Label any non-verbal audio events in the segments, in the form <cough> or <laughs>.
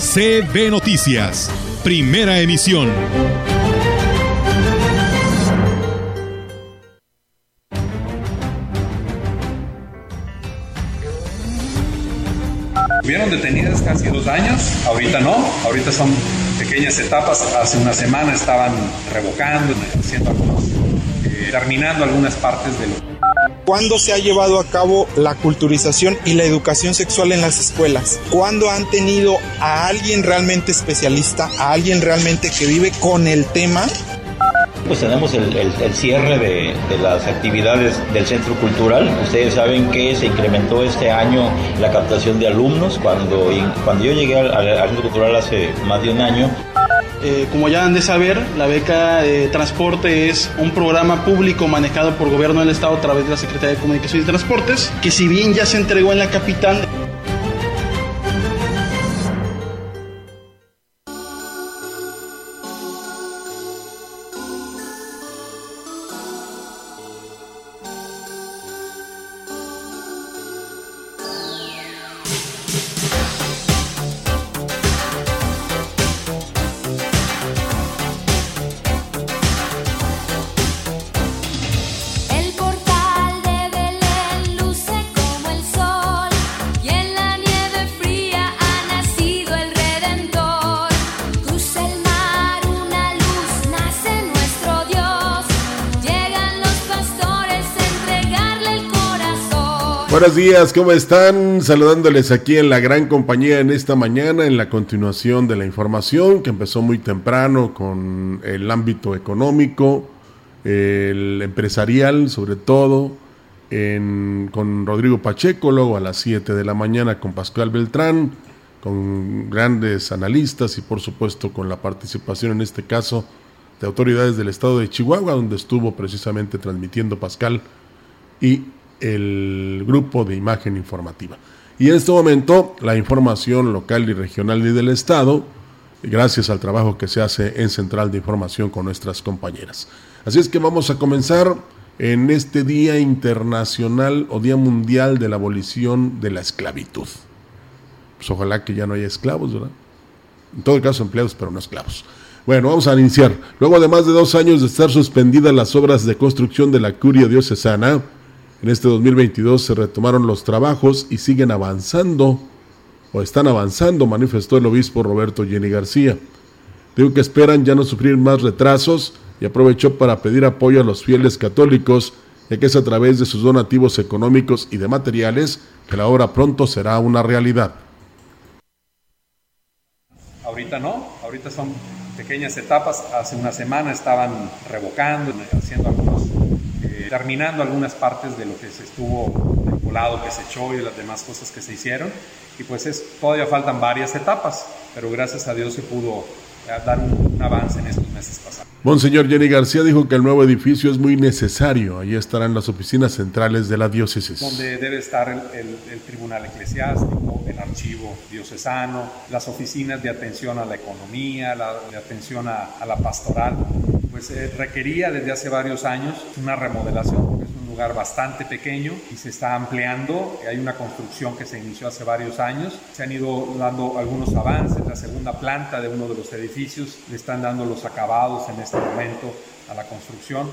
CB Noticias, primera emisión. Estuvieron detenidas casi dos años, ahorita no, ahorita son pequeñas etapas. Hace una semana estaban revocando, haciendo algunos, eh, terminando algunas partes de lo ¿Cuándo se ha llevado a cabo la culturización y la educación sexual en las escuelas? ¿Cuándo han tenido a alguien realmente especialista, a alguien realmente que vive con el tema? Pues tenemos el, cierre de, las actividades del Centro Cultural. Ustedes saben que se incrementó este año la captación de alumnos. Cuando, cuando yo llegué al, al Centro Cultural hace más de un año, eh, como ya han de saber, la beca de transporte es un programa público manejado por gobierno del Estado a través de la Secretaría de Comunicaciones y Transportes, que si bien ya se entregó en la capital, Buenos días, ¿cómo están? Saludándoles aquí en la gran compañía en esta mañana, en la continuación de la información que empezó muy temprano con el ámbito económico, el empresarial sobre todo, con Rodrigo Pacheco, luego a las 7 de la mañana con Pascual Beltrán, con grandes analistas y por supuesto con la participación en este caso de autoridades del estado de Chihuahua, donde estuvo precisamente transmitiendo Pascal y el grupo de imagen informativa. Y en este momento la información local y regional y del Estado, gracias al trabajo que se hace en Central de Información con nuestras compañeras. Así es que vamos a comenzar en este Día Internacional o Día Mundial de la Abolición de la Esclavitud. Pues ojalá que ya no haya esclavos, ¿verdad? En todo caso empleados, pero no esclavos. Bueno, vamos a iniciar. Luego de más de dos años de estar suspendidas las obras de construcción de la curia diocesana, en este 2022 se retomaron los trabajos y siguen avanzando, o están avanzando, manifestó el obispo Roberto Jenny García. Digo que esperan ya no sufrir más retrasos y aprovechó para pedir apoyo a los fieles católicos, ya que es a través de sus donativos económicos y de materiales que la obra pronto será una realidad. Ahorita no, ahorita son pequeñas etapas. Hace una semana estaban revocando, haciendo algunos terminando algunas partes de lo que se estuvo, del volado que se echó y de las demás cosas que se hicieron. Y pues es, todavía faltan varias etapas, pero gracias a Dios se pudo eh, dar un, avance en estos meses pasados. Monseñor Jenny García dijo que el nuevo edificio es muy necesario. Allí estarán las oficinas centrales de la diócesis. Donde debe estar el, tribunal eclesiástico, el archivo diocesano, las oficinas de atención a la economía, la, de atención a, a la pastoral pues eh, requería desde hace varios años una remodelación, porque es un lugar bastante pequeño y se está ampliando. Hay una construcción que se inició hace varios años. Se han ido dando algunos avances. La segunda planta de uno de los edificios le están dando los acabados en este momento a la construcción.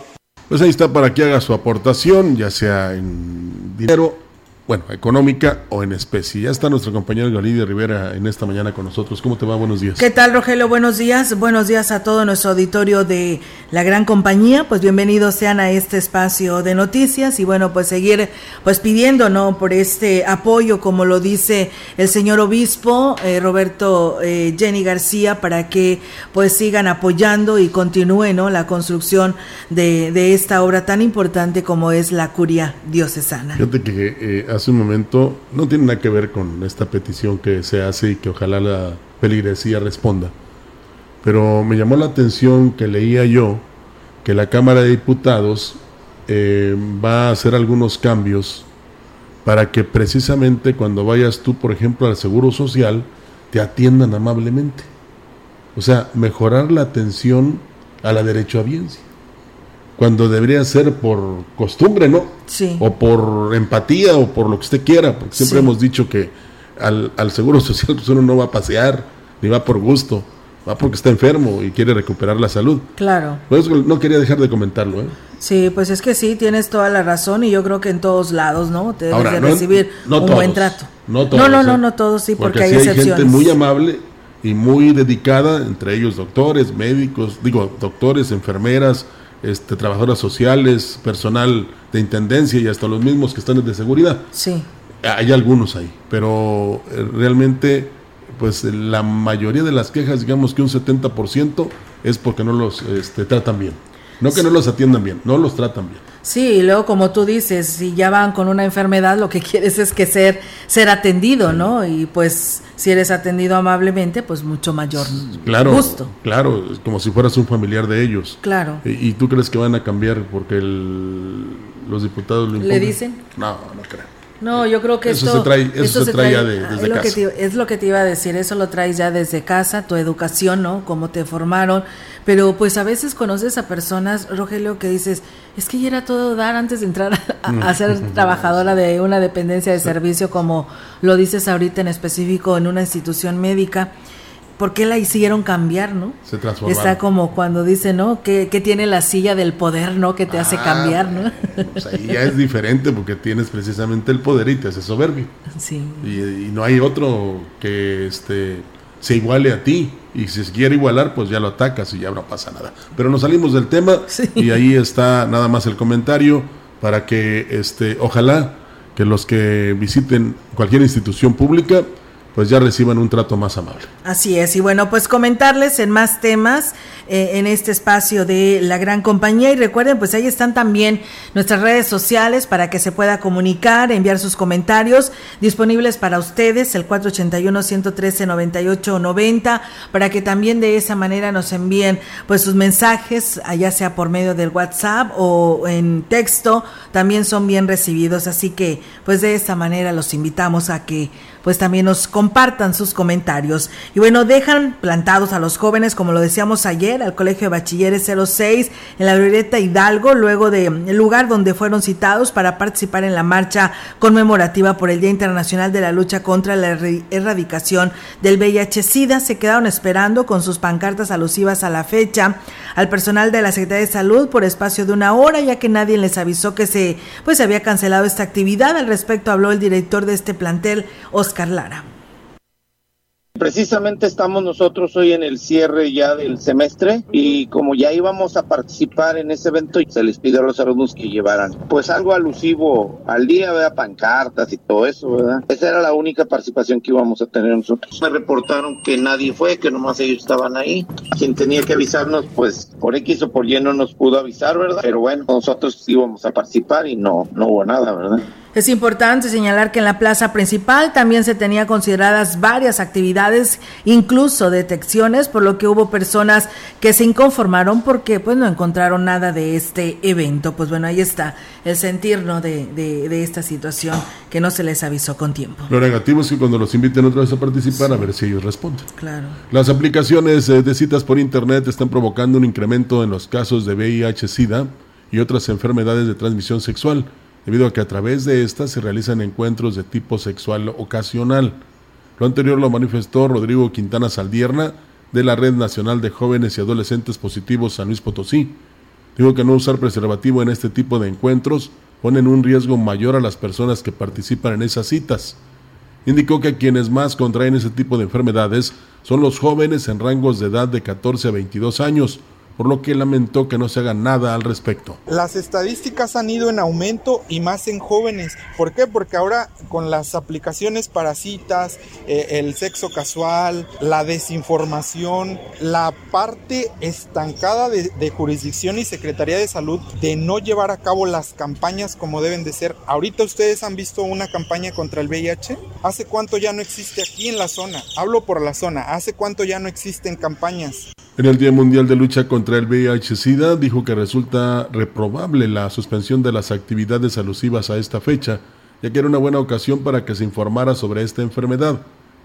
Pues ahí está para que haga su aportación, ya sea en dinero bueno, económica o en especie. Ya está nuestra compañera Galidia Rivera en esta mañana con nosotros. ¿Cómo te va? Buenos días. ¿Qué tal, Rogelio? Buenos días. Buenos días a todo nuestro auditorio de la gran compañía. Pues bienvenidos sean a este espacio de noticias y bueno, pues seguir pues pidiendo, ¿no? Por este apoyo, como lo dice el señor obispo eh, Roberto eh, Jenny García, para que pues sigan apoyando y continúe, ¿no? La construcción de, de esta obra tan importante como es la curia diocesana. Fíjate que eh, hace un momento no tiene nada que ver con esta petición que se hace y que ojalá la peligresía responda. Pero me llamó la atención que leía yo que la Cámara de Diputados eh, va a hacer algunos cambios para que precisamente cuando vayas tú, por ejemplo, al Seguro Social, te atiendan amablemente. O sea, mejorar la atención a la derecho derechohabiencia. Cuando debería ser por costumbre, ¿no? Sí. O por empatía o por lo que usted quiera, porque siempre hemos dicho que al, al Seguro Social pues uno no va a pasear, ni va por gusto va porque está enfermo y quiere recuperar la salud. Claro. Pues no quería dejar de comentarlo. ¿eh? Sí, pues es que sí, tienes toda la razón y yo creo que en todos lados, ¿no? Te debes de recibir un buen trato. No todos. No, no, no, ¿eh? no todos, sí, porque, hay excepciones. Hay gente muy amable y muy dedicada, entre ellos doctores, médicos, digo, doctores, enfermeras, este, trabajadoras sociales, personal de intendencia y hasta los mismos que están de seguridad. Sí. Hay algunos ahí, pero eh, realmente pues la mayoría de las quejas, digamos que un 70% es porque no los este, tratan bien. No que no los atiendan bien, no los tratan bien. Sí, y luego como tú dices, si ya van con una enfermedad, lo que <laughs> quieres es que ser ser atendido, ¿no? Y pues si eres atendido amablemente, pues mucho mayor claro, gusto. Claro, como si fueras un familiar de ellos. Claro. ¿Y, tú crees que van a cambiar porque los diputados lo ¿Le dicen? No, no creo. No, yo creo que eso esto, se trae, eso se trae, ya desde es lo casa. Que te, es lo que te iba a decir, eso lo traes ya desde casa, tu educación, ¿no? Cómo te formaron, pero pues a veces conoces a personas, Rogelio, que dices, es que ya era todo dar antes de entrar a, ser <laughs> trabajadora de una dependencia de servicio, como lo dices ahorita en específico en una institución médica ¿por qué la hicieron cambiar, no? Se transformó. Está como cuando dice, ¿no? Que, tiene la silla del poder, ¿no? Que te hace ah, cambiar, ¿no? Pues ahí ya es diferente porque tienes precisamente el poder y te hace soberbio. Sí. Y, no hay otro que este, se iguale a ti. Y si se quiere igualar, pues ya lo atacas y ya no pasa nada. Pero nos salimos del tema y ahí está nada más el comentario para que, este, ojalá que los que visiten cualquier institución pública, pues ya reciban un trato más amable. Así es, y bueno, pues comentarles en más temas eh, en este espacio de la gran compañía y recuerden, pues ahí están también nuestras redes sociales para que se pueda comunicar, enviar sus comentarios disponibles para ustedes, el 481-113-9890, para que también de esa manera nos envíen pues sus mensajes, ya sea por medio del WhatsApp o en texto, también son bien recibidos, así que pues de esta manera los invitamos a que pues también nos compartan sus comentarios. Y bueno, dejan plantados a los jóvenes, como lo decíamos ayer, al Colegio de Bachilleres 06 en la Glorieta Hidalgo, luego del lugar donde fueron citados para participar en la marcha conmemorativa por el Día Internacional de la Lucha contra la Erradicación del VIH-Sida. Se quedaron esperando con sus pancartas alusivas a la fecha al personal de la Secretaría de Salud por espacio de una hora, ya que nadie les avisó que se pues había cancelado esta actividad. Al respecto habló el director de este plantel, Oscar Lara. Precisamente estamos nosotros hoy en el cierre ya del semestre y como ya íbamos a participar en ese evento, se les pidió a los alumnos que llevaran pues algo alusivo al día, ¿verdad? pancartas y todo eso, ¿verdad? Esa era la única participación que íbamos a tener nosotros. Me reportaron que nadie fue, que nomás ellos estaban ahí. Quien tenía que avisarnos, pues por X o por Y no nos pudo avisar, ¿verdad? Pero bueno, nosotros íbamos a participar y no, no hubo nada, ¿verdad? Es importante señalar que en la plaza principal también se tenía consideradas varias actividades, incluso detecciones, por lo que hubo personas que se inconformaron porque pues no encontraron nada de este evento. Pues bueno, ahí está el sentir ¿no? de, de, esta situación que no se les avisó con tiempo. Lo negativo es que cuando los inviten otra vez a participar, a ver si ellos responden. Claro. Las aplicaciones eh, de citas por internet están provocando un incremento en los casos de VIH-Sida y otras enfermedades de transmisión sexual debido a que a través de estas se realizan encuentros de tipo sexual ocasional. Lo anterior lo manifestó Rodrigo Quintana Saldierna de la Red Nacional de Jóvenes y Adolescentes Positivos San Luis Potosí. Digo que no usar preservativo en este tipo de encuentros pone en un riesgo mayor a las personas que participan en esas citas. Indicó que quienes más contraen ese tipo de enfermedades son los jóvenes en rangos de edad de 14 a 22 años, por lo que lamentó que no se haga nada al respecto. Las estadísticas han ido en aumento y más en jóvenes. ¿Por qué? Porque ahora con las aplicaciones para citas, eh, el sexo casual, la desinformación, la parte estancada de, de jurisdicción y Secretaría de Salud de no llevar a cabo las campañas como deben de ser. Ahorita ustedes han visto una campaña contra el VIH. ¿Hace cuánto ya no existe aquí en la zona? Hablo por la zona. ¿Hace cuánto ya no existen campañas? En el Día Mundial de Lucha contra el VIH-Sida dijo que resulta reprobable la suspensión de las actividades alusivas a esta fecha, ya que era una buena ocasión para que se informara sobre esta enfermedad,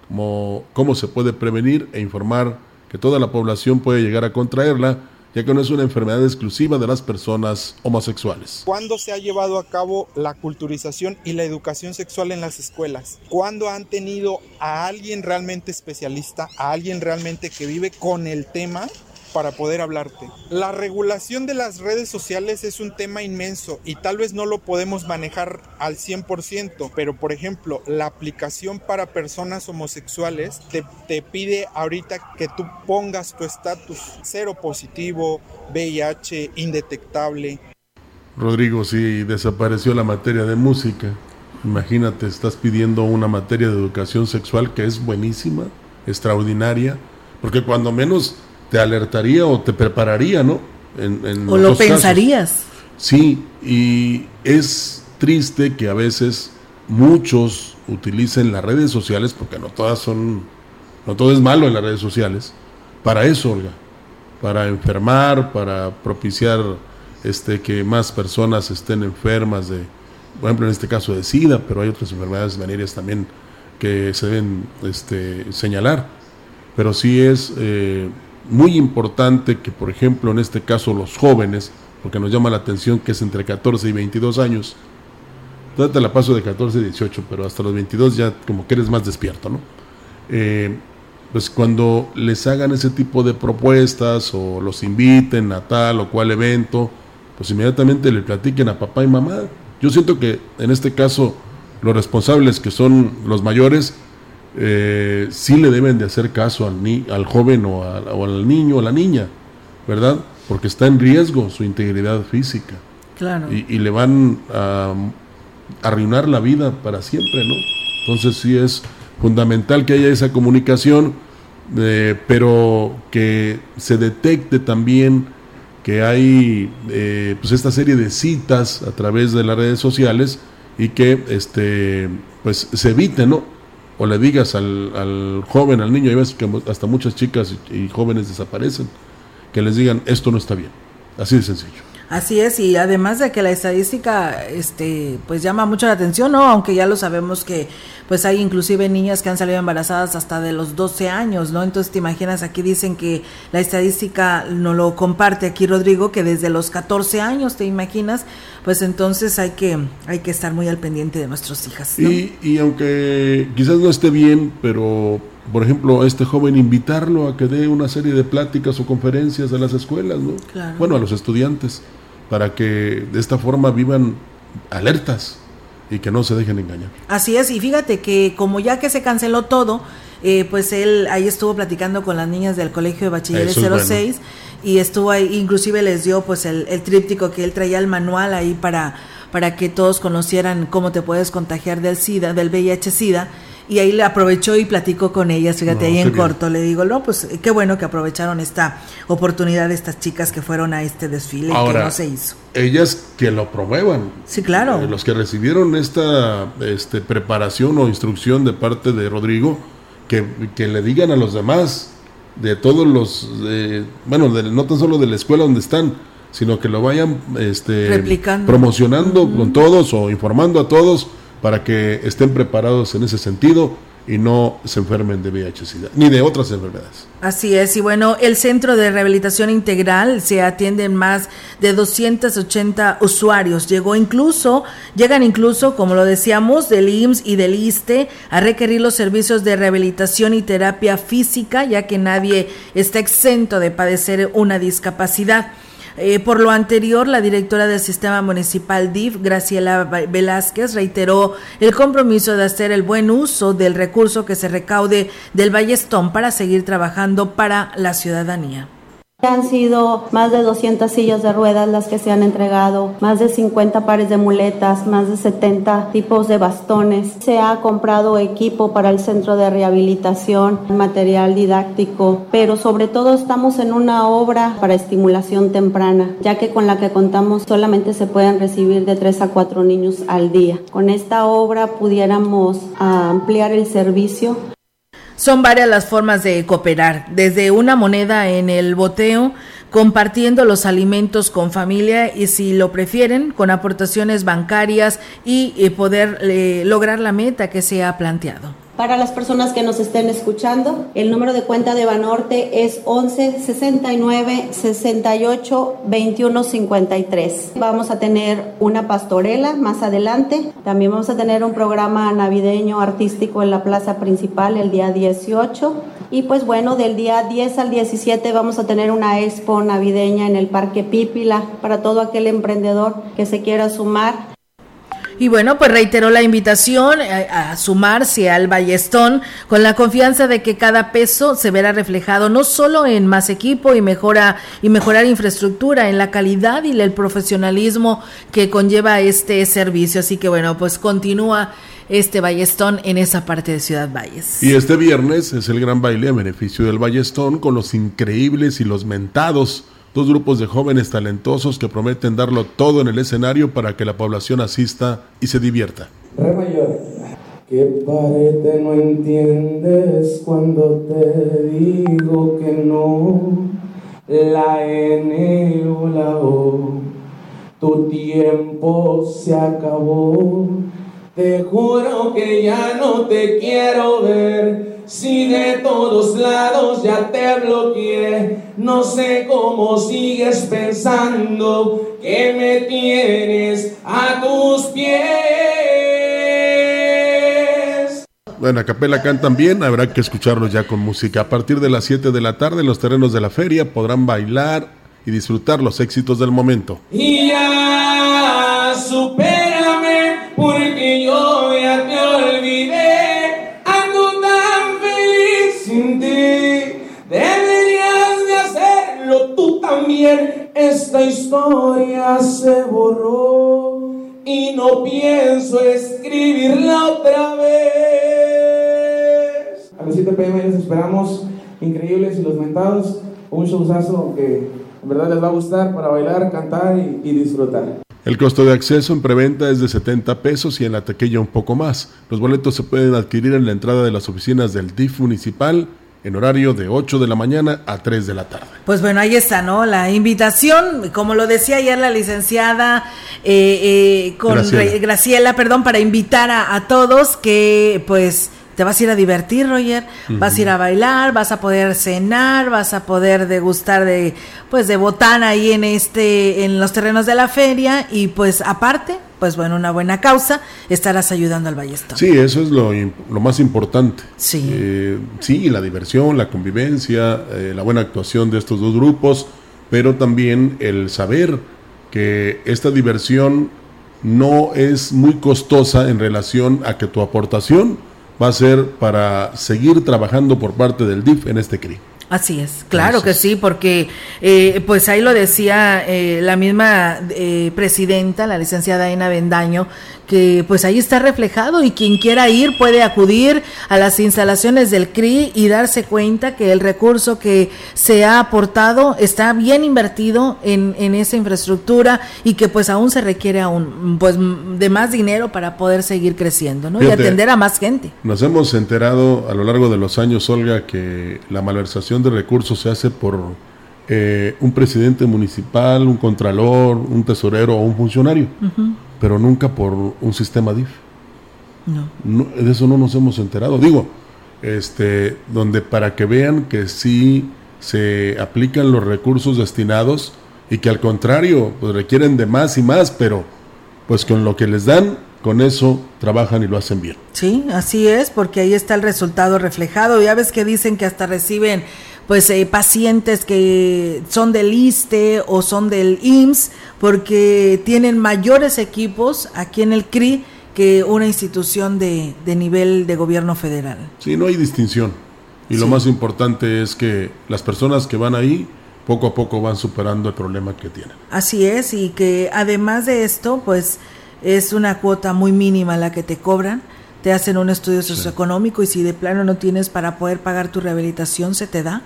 como cómo se puede prevenir e informar que toda la población puede llegar a contraerla ya que no es una enfermedad exclusiva de las personas homosexuales. ¿Cuándo se ha llevado a cabo la culturización y la educación sexual en las escuelas? ¿Cuándo han tenido a alguien realmente especialista, a alguien realmente que vive con el tema para poder hablarte. La regulación de las redes sociales es un tema inmenso y tal vez no lo podemos manejar al 100%, pero por ejemplo, la aplicación para personas homosexuales te, te pide ahorita que tú pongas tu estatus cero positivo, VIH, indetectable. Rodrigo, si desapareció la materia de música, imagínate, estás pidiendo una materia de educación sexual que es buenísima, extraordinaria, porque cuando menos te alertaría o te prepararía, ¿no? En, o lo pensarías. Sí, y es triste que a veces muchos utilicen las redes sociales, porque no todas son, no todo es malo en las redes sociales, para eso, Olga, para enfermar, para propiciar este, que más personas estén enfermas de, por ejemplo, en este caso de SIDA, pero hay otras enfermedades venéreas también que se deben este, señalar. Pero sí es eh, muy importante que, por ejemplo, en este caso los jóvenes, porque nos llama la atención que es entre 14 y 22 años, te la paso de 14 y 18, pero hasta los 22 ya como que eres más despierto, ¿no? Eh, pues cuando les hagan ese tipo de propuestas o los inviten a tal o cual evento, pues inmediatamente le platiquen a papá y mamá. Yo siento que en este caso los responsables que son los mayores, eh, sí le deben de hacer caso al, ni al joven o, al niño o a la niña, ¿verdad? Porque está en riesgo su integridad física. Claro. Y, le van a, arruinar la vida para siempre, ¿no? Entonces sí es fundamental que haya esa comunicación, eh, pero que se detecte también que hay eh, pues esta serie de citas a través de las redes sociales y que este pues se evite, ¿no? O le digas al, joven, al niño, y ves que hasta muchas chicas y, jóvenes desaparecen, que les digan esto no está bien. Así de sencillo. Así es, y además de que la estadística este pues llama mucho la atención, ¿no? Aunque ya lo sabemos que pues hay inclusive niñas que han salido embarazadas hasta de los 12 años, ¿no? Entonces te imaginas, aquí dicen que la estadística no lo comparte aquí Rodrigo, que desde los 14 años, ¿te imaginas? Pues entonces hay que, hay que estar muy al pendiente de nuestras hijas. Y, y aunque quizás no esté bien, pero por ejemplo, a este joven invitarlo a que dé una serie de pláticas o conferencias a las escuelas, ¿no? Bueno, a los estudiantes para que de esta forma vivan alertas y que no se dejen engañar. Así es, y fíjate que como ya que se canceló todo, eh, pues él ahí estuvo platicando con las niñas del Colegio de Bachilleres 06 y estuvo ahí, inclusive les dio pues el, el tríptico que él traía el manual ahí para, para que todos conocieran cómo te puedes contagiar del SIDA, del VIH-SIDA y ahí le aprovechó y platicó con ellas, fíjate, ahí en corto, le digo, no, pues qué bueno que aprovecharon esta oportunidad de estas chicas que fueron a este desfile Ahora, que no se hizo. Ellas que lo promuevan. Sí, claro. Eh, los que recibieron esta este, preparación o instrucción de parte de Rodrigo, que, que le digan a los demás, de todos los, bueno, no tan solo de la escuela donde están, sino que lo vayan este, promocionando con todos o informando a todos para que estén preparados en ese sentido y no se enfermen de VIH-Sida, ni de otras enfermedades. Así es, y bueno, el Centro de Rehabilitación Integral se atienden más de 280 usuarios. Llegó incluso, llegan incluso, como lo decíamos, del IMSS y del ISTE a requerir los servicios de rehabilitación y terapia física, ya que nadie está exento de padecer una discapacidad. Eh, por lo anterior, la directora del Sistema Municipal DIF, Graciela Velázquez, reiteró el compromiso de hacer el buen uso del recurso que se recaude del Ballestón para seguir trabajando para la ciudadanía. Han sido más de 200 sillas de ruedas las que se han entregado, más de 50 pares de muletas, más de 70 tipos de bastones. Se ha comprado equipo para el centro de rehabilitación, material didáctico, pero sobre todo estamos en una obra para estimulación temprana, ya que con la que contamos solamente se pueden recibir de 3 a 4 niños al día. Con esta obra pudiéramos ampliar el servicio son varias las formas de cooperar, desde una moneda en el boteo, compartiendo los alimentos con familia y si lo prefieren, con aportaciones bancarias y eh, poder eh, lograr la meta que se ha planteado. Para las personas que nos estén escuchando, el número de cuenta de Banorte es 11 69 68 21 53. Vamos a tener una pastorela más adelante. También vamos a tener un programa navideño artístico en la plaza principal el día 18. Y pues bueno, del día 10 al 17 vamos a tener una expo navideña en el Parque Pípila para todo aquel emprendedor que se quiera sumar y bueno, pues reiteró la invitación a, sumarse al Ballestón con la confianza de que cada peso se verá reflejado no solo en más equipo y mejora y mejorar infraestructura, en la calidad y el profesionalismo que conlleva este servicio. Así que bueno, pues continúa este Ballestón en esa parte de Ciudad Valles. Y este viernes es el gran baile a beneficio del Ballestón con los increíbles y los mentados dos grupos de jóvenes talentosos que prometen darlo todo en el escenario para que la población asista y se divierta. Que parece no entiendes cuando te digo que no, la N o la O, tu tiempo se acabó, te juro que ya no te quiero ver. Si de todos lados ya te bloqueé, no sé cómo sigues pensando que me tienes a tus pies. Bueno, a capela cantan bien, habrá que escucharlos ya con música. A partir de las 7 de la tarde en los terrenos de la feria podrán bailar y disfrutar los éxitos del momento. Y ya supérame Esta historia se borró y no pienso escribirla otra vez. A las 7 pm les esperamos, increíbles y los mentados. Un showzazo que en verdad les va a gustar para bailar, cantar y, y disfrutar. El costo de acceso en preventa es de 70 pesos y en la taquilla un poco más. Los boletos se pueden adquirir en la entrada de las oficinas del DIF municipal en horario de 8 de la mañana a 3 de la tarde. Pues bueno, ahí está, ¿no? La invitación, como lo decía ayer la licenciada eh, eh, con Graciela. perdón, para invitar a, a todos que pues te vas a ir a divertir, Roger, vas a ir a bailar, vas a poder cenar, vas a poder degustar de pues de botana ahí en este en los terrenos de la feria y pues aparte, pues bueno, una buena causa, estarás ayudando al Ballestón. Sí, eso es lo, lo más importante. Sí. Eh, sí, la diversión, la convivencia, eh, la buena actuación de estos dos grupos, pero también el saber que esta diversión no es muy costosa en relación a que tu aportación va a ser para seguir trabajando por parte del DIF en este CRI. Así es, claro que sí, porque eh, pues ahí lo decía eh, la misma eh, presidenta, la licenciada Aina Bendaño, que pues ahí está reflejado y quien quiera ir puede acudir a las instalaciones del CRI y darse cuenta que el recurso que se ha aportado está bien invertido en, en esa infraestructura y que pues aún se requiere aún pues de más dinero para poder seguir creciendo ¿no? y atender a más gente. Nos hemos enterado a lo largo de los años, Olga, que la malversación de recursos se hace por eh, un presidente municipal, un contralor, un tesorero o un funcionario pero nunca por un sistema DIF. No. De eso no nos hemos enterado. Digo, este, donde para que vean que sí se aplican los recursos destinados y que al contrario, pues requieren de más y más, pero pues con lo que les dan, con eso trabajan y lo hacen bien. Sí, así es, porque ahí está el resultado reflejado. Ya ves que dicen que hasta reciben pues eh, pacientes que son del ISTE o son del IMSS porque tienen mayores equipos aquí en el CRI que una institución de, de nivel de gobierno federal. Sí, no hay distinción. Y lo más importante es que las personas que van ahí poco a poco van superando el problema que tienen. Así es, y que además de esto, pues es una cuota muy mínima la que te cobran, te hacen un estudio socioeconómico y si de plano no tienes para poder pagar tu rehabilitación, se te da.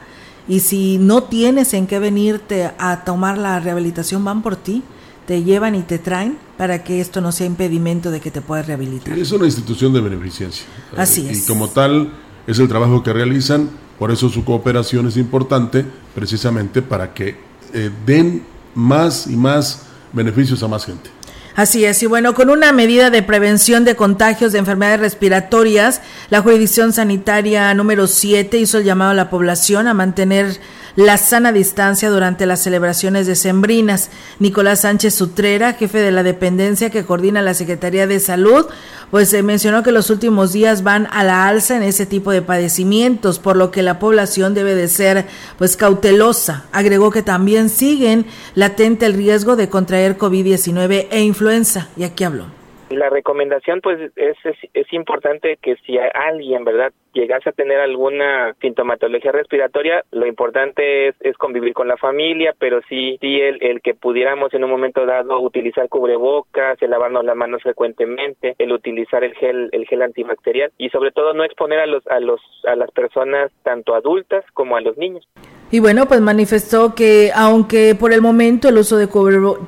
Y si no tienes en qué venirte a tomar la rehabilitación, van por ti, te llevan y te traen para que esto no sea impedimento de que te puedas rehabilitar. Es una institución de beneficencia. Así es. Y como tal, es el trabajo que realizan, por eso su cooperación es importante, precisamente para que eh, den más y más beneficios a más gente. Así es, y bueno, con una medida de prevención de contagios de enfermedades respiratorias, la jurisdicción sanitaria número 7 hizo el llamado a la población a mantener la sana distancia durante las celebraciones decembrinas. Nicolás Sánchez Sutrera, jefe de la dependencia que coordina la Secretaría de Salud, pues se mencionó que los últimos días van a la alza en ese tipo de padecimientos, por lo que la población debe de ser pues cautelosa. Agregó que también siguen latente el riesgo de contraer COVID-19 e influenza. Y aquí habló. La recomendación, pues, es, es, importante que si alguien, ¿verdad?, llegase a tener alguna sintomatología respiratoria, lo importante es, es convivir con la familia, pero sí, sí el, el, que pudiéramos en un momento dado utilizar cubrebocas, el lavarnos las manos frecuentemente, el utilizar el gel, el gel antibacterial y sobre todo no exponer a los, a los, a las personas tanto adultas como a los niños. Y bueno, pues manifestó que aunque por el momento el uso de,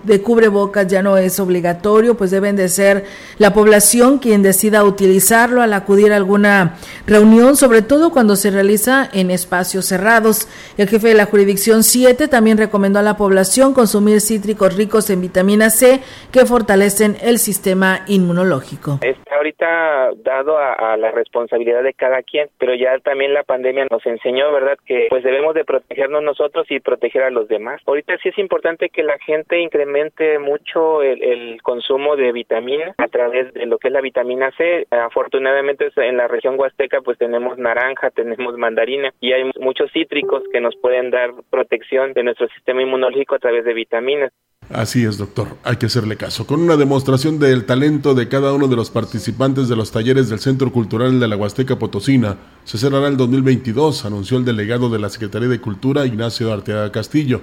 de cubrebocas ya no es obligatorio, pues deben de ser la población quien decida utilizarlo al acudir a alguna reunión, sobre todo cuando se realiza en espacios cerrados. El jefe de la jurisdicción 7 también recomendó a la población consumir cítricos ricos en vitamina C que fortalecen el sistema inmunológico. Está ahorita dado a, a la responsabilidad de cada quien, pero ya también la pandemia nos enseñó, ¿verdad?, que pues debemos de proteger nosotros y proteger a los demás. Ahorita sí es importante que la gente incremente mucho el, consumo de vitamina a través de lo que es la vitamina C. Afortunadamente en la región huasteca pues tenemos naranja, tenemos mandarina y hay muchos cítricos que nos pueden dar protección de nuestro sistema inmunológico a través de vitaminas. Así es, doctor. Hay que hacerle caso. Con una demostración del talento de cada uno de los participantes de los talleres del Centro Cultural de la Huasteca Potosina, se cerrará el 2022, anunció el delegado de la Secretaría de Cultura, Ignacio Arteaga Castillo.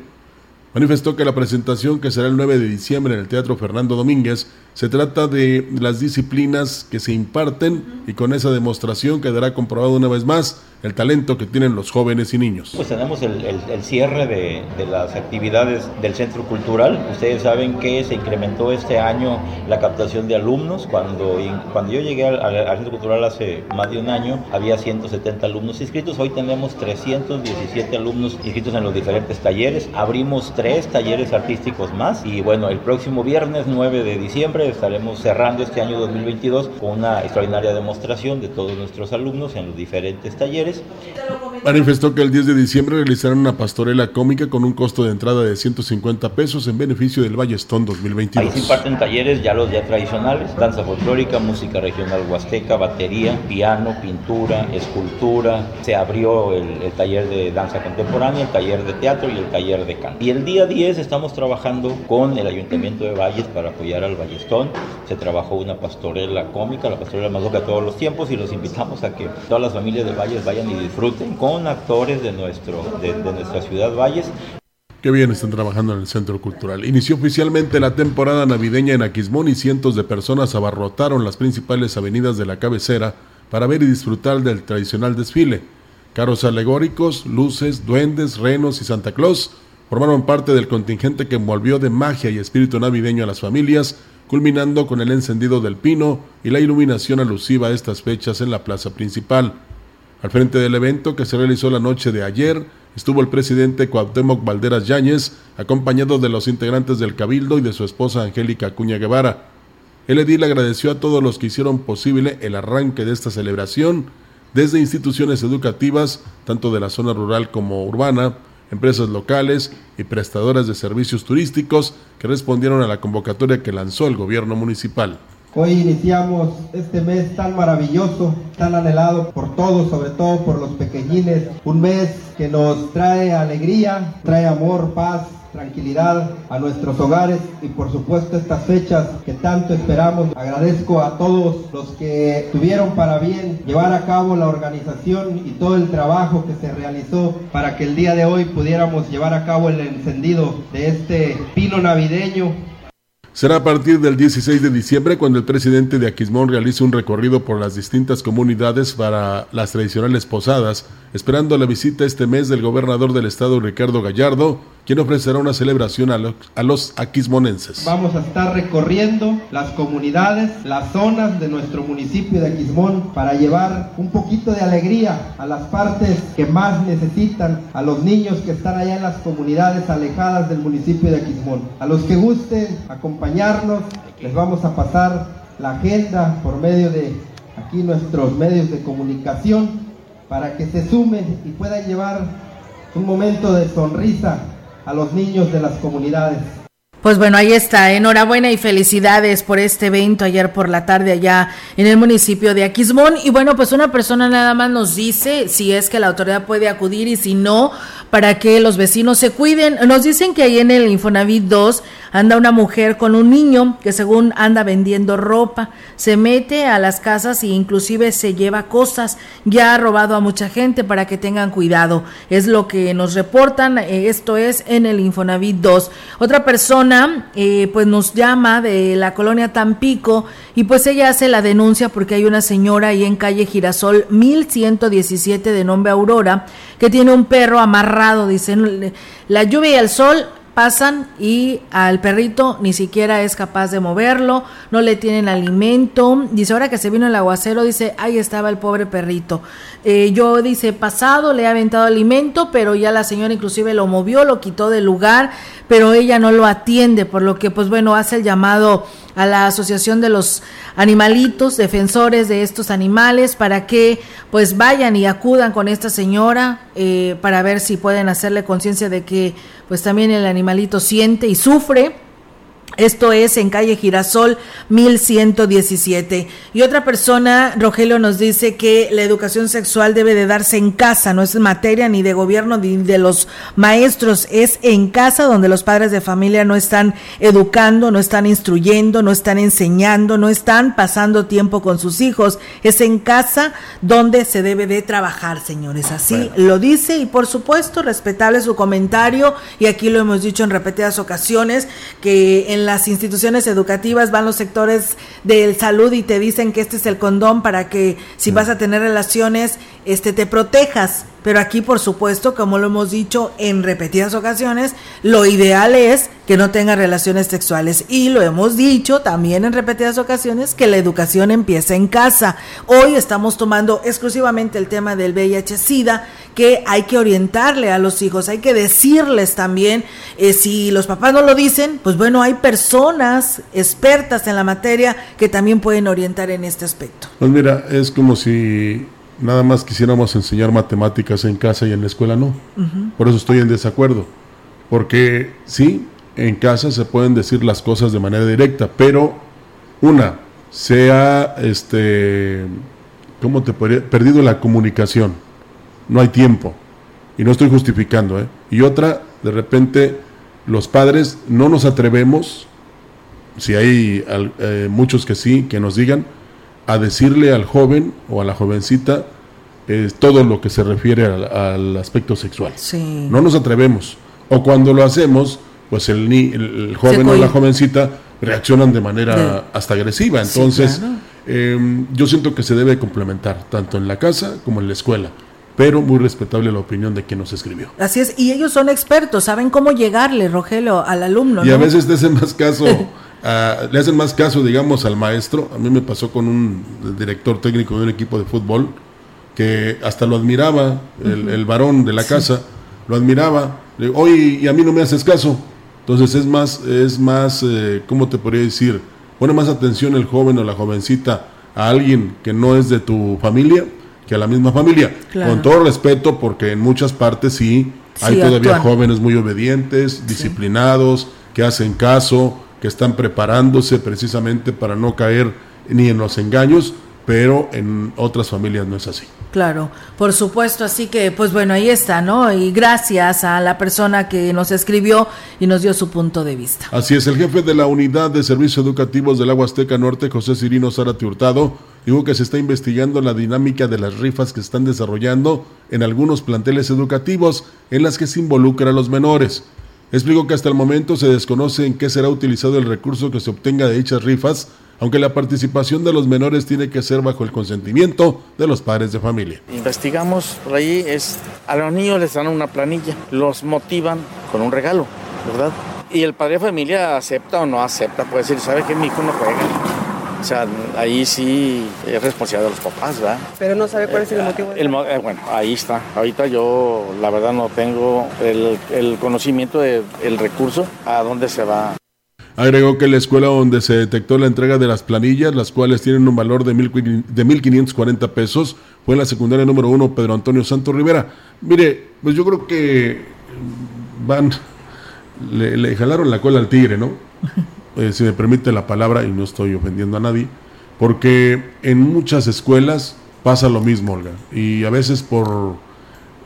Manifestó que la presentación, que será el 9 de diciembre en el Teatro Fernando Domínguez, se trata de las disciplinas que se imparten y con esa demostración quedará comprobado una vez más el talento que tienen los jóvenes y niños. Pues tenemos el, cierre de, las actividades del Centro Cultural. Ustedes saben que se incrementó este año la captación de alumnos. Cuando, cuando yo llegué al, Centro Cultural hace más de un año, había 170 alumnos inscritos. Hoy tenemos 317 alumnos inscritos en los diferentes talleres. Abrimos tres talleres artísticos más y bueno, el próximo viernes 9 de diciembre estaremos cerrando este año 2022 con una extraordinaria demostración de todos nuestros alumnos en los diferentes talleres Manifestó que el 10 de diciembre realizarán una pastorela cómica con un costo de entrada de 150 pesos en beneficio del Ballestón 2022. Ahí se imparten talleres ya los ya tradicionales, danza folclórica, música regional huasteca, batería, piano, pintura, escultura. Se abrió el, taller de danza contemporánea, el taller de teatro y el taller de canto. Y el día 10 estamos trabajando con el Ayuntamiento de Valles para apoyar al Ballestón. Se trabajó una pastorela cómica, la pastorela más loca de todos los tiempos y los invitamos a que todas las familias de Valles vayan y disfruten con actores de, nuestro, de, nuestra ciudad Valles. Qué bien están trabajando en el Centro Cultural. Inició oficialmente la temporada navideña en Aquismón y cientos de personas abarrotaron las principales avenidas de la cabecera para ver y disfrutar del tradicional desfile. Carros alegóricos, luces, duendes, renos y Santa Claus formaron parte del contingente que envolvió de magia y espíritu navideño a las familias, culminando con el encendido del pino y la iluminación alusiva a estas fechas en la plaza principal. Al frente del evento que se realizó la noche de ayer estuvo el presidente Cuauhtémoc Valderas Yáñez, acompañado de los integrantes del Cabildo y de su esposa Angélica Acuña Guevara. El edil agradeció a todos los que hicieron posible el arranque de esta celebración, desde instituciones educativas, tanto de la zona rural como urbana, empresas locales y prestadoras de servicios turísticos que respondieron a la convocatoria que lanzó el gobierno municipal. Hoy iniciamos este mes tan maravilloso, tan anhelado por todos, sobre todo por los pequeñines. Un mes que nos trae alegría, trae amor, paz, tranquilidad a nuestros hogares y por supuesto estas fechas que tanto esperamos. Agradezco a todos los que tuvieron para bien llevar a cabo la organización y todo el trabajo que se realizó para que el día de hoy pudiéramos llevar a cabo el encendido de este pino navideño Será a partir del 16 de diciembre cuando el presidente de Aquismón realice un recorrido por las distintas comunidades para las tradicionales posadas, esperando la visita este mes del gobernador del estado Ricardo Gallardo, quien ofrecerá una celebración a los, a los aquismonenses. Vamos a estar recorriendo las comunidades, las zonas de nuestro municipio de Aquismón para llevar un poquito de alegría a las partes que más necesitan, a los niños que están allá en las comunidades alejadas del municipio de Aquismón. A los que gusten acompañarnos, les vamos a pasar la agenda por medio de aquí nuestros medios de comunicación para que se sumen y puedan llevar un momento de sonrisa a los niños de las comunidades. Pues bueno, ahí está. Enhorabuena y felicidades por este evento ayer por la tarde allá en el municipio de Aquismón. Y bueno, pues una persona nada más nos dice si es que la autoridad puede acudir y si no, para que los vecinos se cuiden. Nos dicen que ahí en el Infonavit 2 anda una mujer con un niño que según anda vendiendo ropa, se mete a las casas e inclusive se lleva cosas. Ya ha robado a mucha gente para que tengan cuidado. Es lo que nos reportan. Eh, esto es en el Infonavit 2. Otra persona eh, pues nos llama de la colonia Tampico y pues ella hace la denuncia porque hay una señora ahí en calle Girasol 1117 de nombre Aurora que tiene un perro amarrado, dicen, la lluvia y el sol pasan y al perrito ni siquiera es capaz de moverlo, no le tienen alimento. Dice, ahora que se vino el aguacero, dice, ahí estaba el pobre perrito. Eh, yo, dice, pasado, le he aventado alimento, pero ya la señora inclusive lo movió, lo quitó del lugar, pero ella no lo atiende, por lo que, pues bueno, hace el llamado a la Asociación de los Animalitos, defensores de estos animales, para que pues vayan y acudan con esta señora eh, para ver si pueden hacerle conciencia de que pues también el animalito siente y sufre esto es en calle Girasol 1117. Y otra persona, Rogelio, nos dice que la educación sexual debe de darse en casa, no es materia ni de gobierno ni de los maestros, es en casa donde los padres de familia no están educando, no están instruyendo, no están enseñando, no están pasando tiempo con sus hijos. Es en casa donde se debe de trabajar, señores. Así lo dice y por supuesto respetable su comentario y aquí lo hemos dicho en repetidas ocasiones que en las instituciones educativas van los sectores de salud y te dicen que este es el condón para que si vas a tener relaciones, este te protejas. Pero aquí, por supuesto, como lo hemos dicho en repetidas ocasiones, lo ideal es que no tenga relaciones sexuales. Y lo hemos dicho también en repetidas ocasiones que la educación empieza en casa. Hoy estamos tomando exclusivamente el tema del VIH-Sida, que hay que orientarle a los hijos, hay que decirles también, eh, si los papás no lo dicen, pues bueno, hay personas expertas en la materia que también pueden orientar en este aspecto. Pues mira, es como si nada más quisiéramos enseñar matemáticas en casa y en la escuela no. Por eso estoy en desacuerdo. Porque sí, en casa se pueden decir las cosas de manera directa, pero una, se ha, este, ¿cómo te podría? Perdido la comunicación. No hay tiempo. Y no estoy justificando, ¿eh? Y otra, de repente, los padres no nos atrevemos, si hay eh, muchos que sí, que nos digan, a decirle al joven o a la jovencita eh, todo lo que se refiere al, aspecto sexual. No nos atrevemos. O cuando lo hacemos, pues el, el joven o la jovencita reaccionan de manera hasta agresiva. Entonces, em, yo siento que se debe complementar, tanto en la casa como en la escuela pero muy respetable la opinión de quien nos escribió. Así es, y ellos son expertos, saben cómo llegarle, Rogelio, al alumno. Y a veces le hacen más caso, <laughs> le hacen más caso, digamos, al maestro. A mí me pasó con un director técnico de un equipo de fútbol que hasta lo admiraba, el, varón de la casa, lo admiraba. Le digo, oye, y a mí no me haces caso. Entonces es más, es más, eh, ¿cómo te podría decir? Pone más atención el joven o la jovencita a alguien que no es de tu familia que a la misma familia. Con todo respeto, porque en muchas partes sí, hay todavía jóvenes muy obedientes, disciplinados, que hacen caso, que están preparándose precisamente para no caer ni en los engaños, pero en otras familias no es así. Claro, por supuesto, así que pues bueno, ahí está, ¿no? Y gracias a la persona que nos escribió y nos dio su punto de vista. Así es, el jefe de la Unidad de Servicios Educativos del Agua Azteca Norte, José Cirino Zárate Hurtado, dijo que se está investigando la dinámica de las rifas que están desarrollando en algunos planteles educativos en las que se involucra a los menores. Explicó que hasta el momento se desconoce en qué será utilizado el recurso que se obtenga de dichas rifas, aunque la participación de los menores tiene que ser bajo el consentimiento de los padres de familia. Investigamos por ahí, es, a los niños les dan una planilla, los motivan con un regalo, ¿verdad? Y el padre de familia acepta o no acepta, puede decir, ¿sabe que mi hijo no juega? O sea, ahí sí es responsabilidad de los papás, ¿verdad? Pero no sabe cuál es el motivo. El, eh, bueno, ahí está. Ahorita yo, la verdad, no tengo el, el conocimiento del recurso a dónde se va. Agregó que la escuela donde se detectó la entrega de las planillas, las cuales tienen un valor de, mil, de 1.540 pesos, fue la secundaria número uno Pedro Antonio Santos Rivera. Mire, pues yo creo que van, le, jalaron la cola al tigre, ¿no? <laughs> Eh, si me permite la palabra, y no estoy ofendiendo a nadie, porque en muchas escuelas pasa lo mismo, Olga, y a veces por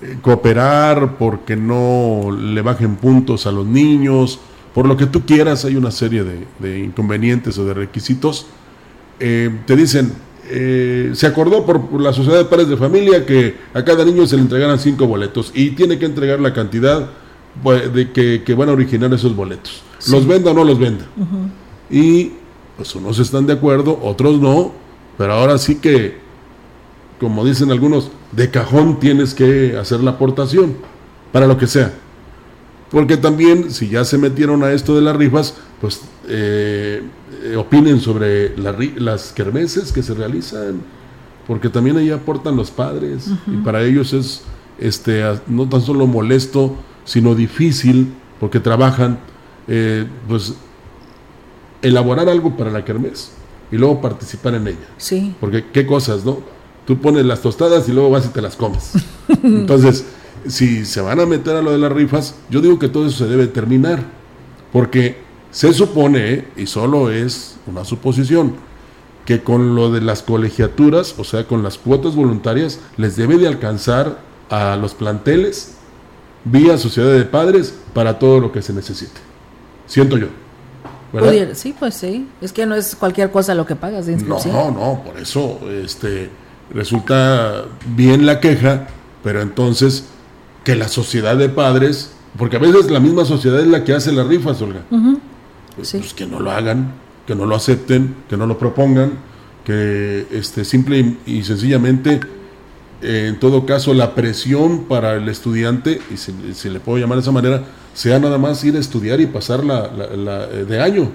eh, cooperar, porque no le bajen puntos a los niños, por lo que tú quieras, hay una serie de, inconvenientes o de requisitos. Eh, te dicen, se acordó por, la sociedad de padres de familia que a cada niño se le entregaran cinco boletos y tiene que entregar la cantidad pues, de que, van a originar esos boletos. Los venda o no los venda. Y pues unos están de acuerdo, otros no, pero ahora sí que, como dicen algunos, de cajón tienes que hacer la aportación, para lo que sea. Porque también, si ya se metieron a esto de las rifas, pues eh, opinen sobre las kermeses que se realizan, porque también ahí aportan los padres, y para ellos es este no tan solo molesto, sino difícil, porque trabajan, eh, pues elaborar algo para la kermés y luego participar en ella. Sí. Porque qué cosas, ¿no? Tú pones las tostadas y luego vas y te las comes. <laughs> Entonces, si se van a meter a lo de las rifas, yo digo que todo eso se debe terminar, porque se supone, y solo es una suposición, que con lo de las colegiaturas, o sea, con las cuotas voluntarias, les debe de alcanzar a los planteles vía sociedad de padres para todo lo que se necesite. Siento yo. sí, pues sí. Es que no es cualquier cosa lo que pagas de inscripción. No, no, por eso este, resulta bien la queja, pero entonces que la sociedad de padres, porque a veces la misma sociedad es la que hace las rifas, Olga. Pues, pues, que no lo hagan, que no lo acepten, que no lo propongan, que este, simple y, sencillamente, eh, en todo caso, la presión para el estudiante, y si, le puedo llamar de esa manera, sea nada más ir a estudiar y pasar la, eh, de año.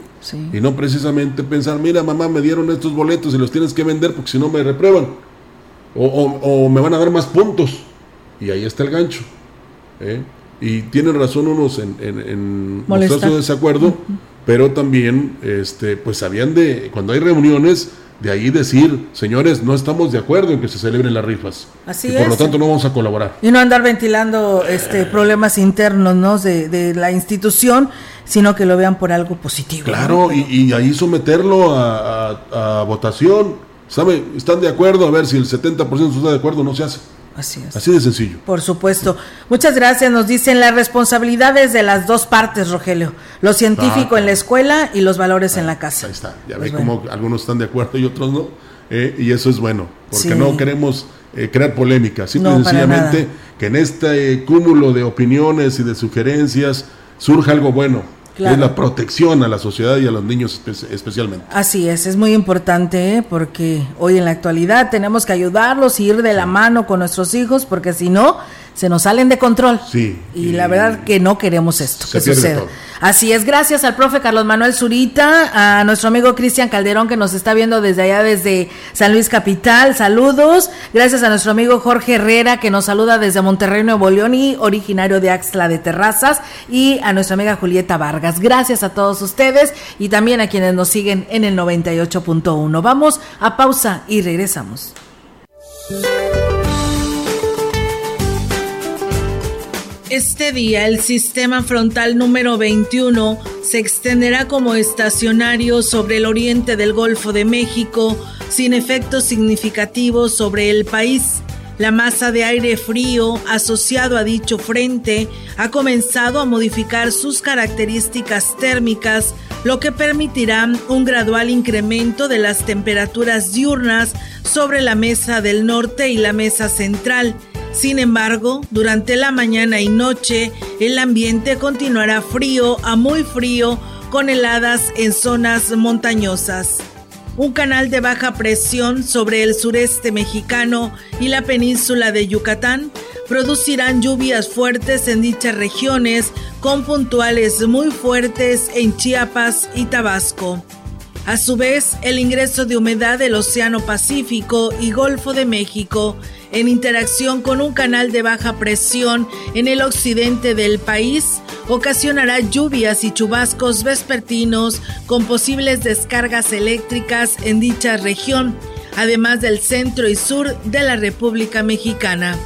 Y no precisamente pensar, mira mamá, me dieron estos boletos y los tienes que vender porque si no me reprueban. O, o me van a dar más puntos. Y ahí está el gancho. ¿eh? Y tienen razón unos en, en, mostrar su desacuerdo, pero también, este, pues sabían de, cuando hay reuniones, de ahí decir, señores, no estamos de acuerdo en que se celebren las rifas. Así y por lo tanto no vamos a colaborar. Y no andar ventilando este problemas internos ¿no? de, de la institución, sino que lo vean por algo positivo. Claro, y, y, ahí someterlo a, a, votación. ¿Sabe? ¿Están de acuerdo? A ver si el 70% está de acuerdo, no se hace. Así es. Así de sencillo. Por supuesto. Muchas gracias. Nos dicen las responsabilidades de las dos partes, Rogelio. Lo científico en la escuela y los valores en la casa. Ahí está. Ya pues ve cómo algunos están de acuerdo y otros no. Eh, y eso es bueno, porque no queremos eh, crear polémica. Simple y sencillamente que en este cúmulo de opiniones y de sugerencias surja algo bueno es la protección a la sociedad y a los niños especialmente. Así es, es muy importante ¿eh? porque hoy en la actualidad tenemos que ayudarlos y ir de la mano con nuestros hijos porque si no, se nos salen de control. Sí. Y, la verdad que no queremos esto que suceda. Así es, gracias al profe Carlos Manuel Zurita, a nuestro amigo Cristian Calderón que nos está viendo desde allá, desde San Luis Capital. Saludos. Gracias a nuestro amigo Jorge Herrera que nos saluda desde Monterrey, Nuevo León y originario de Axla de Terrazas. Y a nuestra amiga Julieta Vargas. Gracias a todos ustedes y también a quienes nos siguen en el 98.1. Vamos a pausa y regresamos. Este día el sistema frontal número 21 se extenderá como estacionario sobre el oriente del Golfo de México sin efectos significativos sobre el país. La masa de aire frío asociado a dicho frente ha comenzado a modificar sus características térmicas, lo que permitirá un gradual incremento de las temperaturas diurnas sobre la mesa del norte y la mesa central. Sin embargo, durante la mañana y noche, el ambiente continuará frío a muy frío con heladas en zonas montañosas un canal de baja presión sobre el sureste mexicano y la península de Yucatán producirán lluvias fuertes en dichas regiones con puntuales muy fuertes en Chiapas y Tabasco. A su vez, el ingreso de humedad del Océano Pacífico y Golfo de México en interacción con un canal de baja presión en el occidente del país ocasionará lluvias y chubascos vespertinos con posibles descargas eléctricas en dicha región, además del centro y sur de la República Mexicana.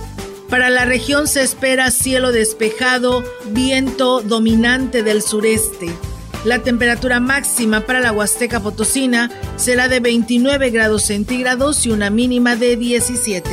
Para la región se espera cielo despejado, viento dominante del sureste. La temperatura máxima para la Huasteca Potosina será de 29 grados centígrados y una mínima de 17.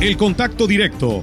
El contacto directo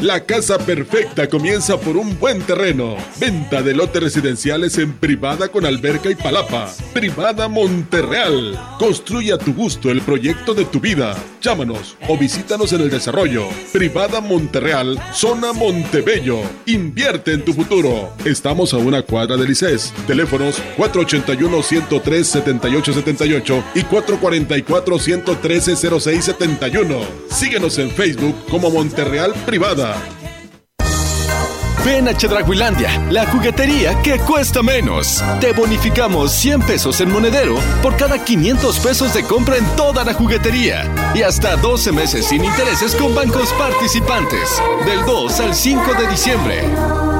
La casa perfecta comienza por un buen terreno. Venta de lotes residenciales en privada con alberca y palapa. Privada Monterreal. Construye a tu gusto el proyecto de tu vida. Llámanos o visítanos en el desarrollo. Privada Monterreal, zona Montebello. Invierte en tu futuro. Estamos a una cuadra del ICES. Teléfonos 481-103-7878 y 444-113-0671. Síguenos en Facebook como Monterreal Privada. Ven a Chedraguilandia, la juguetería que cuesta menos. Te bonificamos 100 pesos en monedero por cada 500 pesos de compra en toda la juguetería. Y hasta 12 meses sin intereses con bancos participantes. Del 2 al 5 de diciembre.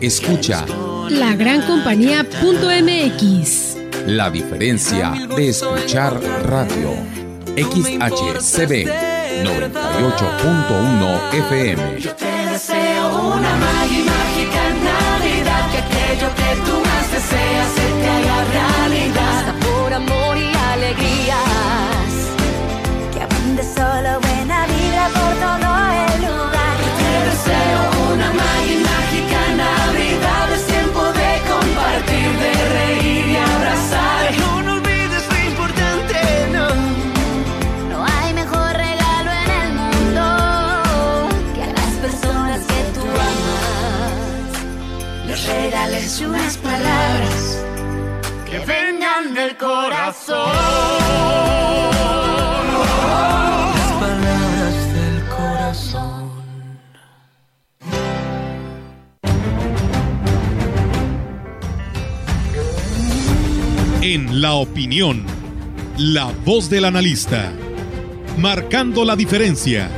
escucha La Gran Compañía.mx. la diferencia de escuchar radio. XHCB 98.1 FM. Yo te deseo una mágica Navidad, que aquello que tú más deseas se te haga realidad. Por amor y alegrías, que abunde solo buena vibra por todo el lugar. Yo te deseo regales unas palabras que vengan del corazón. Las palabras del corazón. En la opinión, la voz del analista, marcando la diferencia.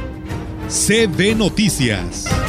CB Noticias.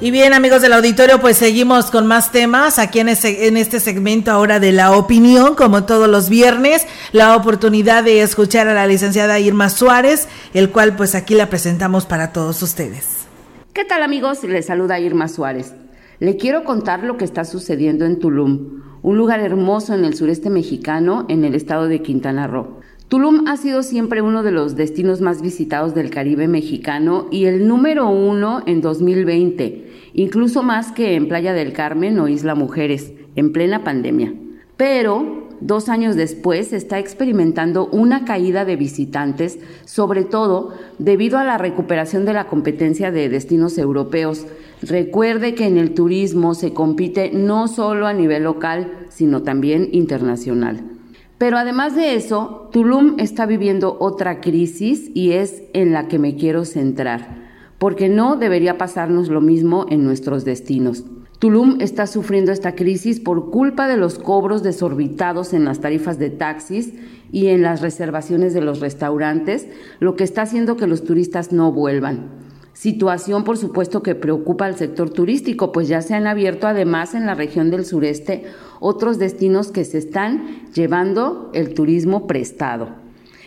Y bien, amigos del auditorio, pues seguimos con más temas aquí en, ese- en este segmento ahora de la opinión, como todos los viernes, la oportunidad de escuchar a la licenciada Irma Suárez, el cual pues aquí la presentamos para todos ustedes. ¿Qué tal amigos? Les saluda Irma Suárez. Le quiero contar lo que está sucediendo en Tulum, un lugar hermoso en el sureste mexicano, en el estado de Quintana Roo. Tulum ha sido siempre uno de los destinos más visitados del Caribe mexicano y el número uno en 2020, incluso más que en Playa del Carmen o Isla Mujeres, en plena pandemia. Pero dos años después está experimentando una caída de visitantes, sobre todo debido a la recuperación de la competencia de destinos europeos. Recuerde que en el turismo se compite no solo a nivel local, sino también internacional. Pero además de eso, Tulum está viviendo otra crisis y es en la que me quiero centrar, porque no debería pasarnos lo mismo en nuestros destinos. Tulum está sufriendo esta crisis por culpa de los cobros desorbitados en las tarifas de taxis y en las reservaciones de los restaurantes, lo que está haciendo que los turistas no vuelvan. Situación, por supuesto, que preocupa al sector turístico, pues ya se han abierto además en la región del sureste otros destinos que se están llevando el turismo prestado.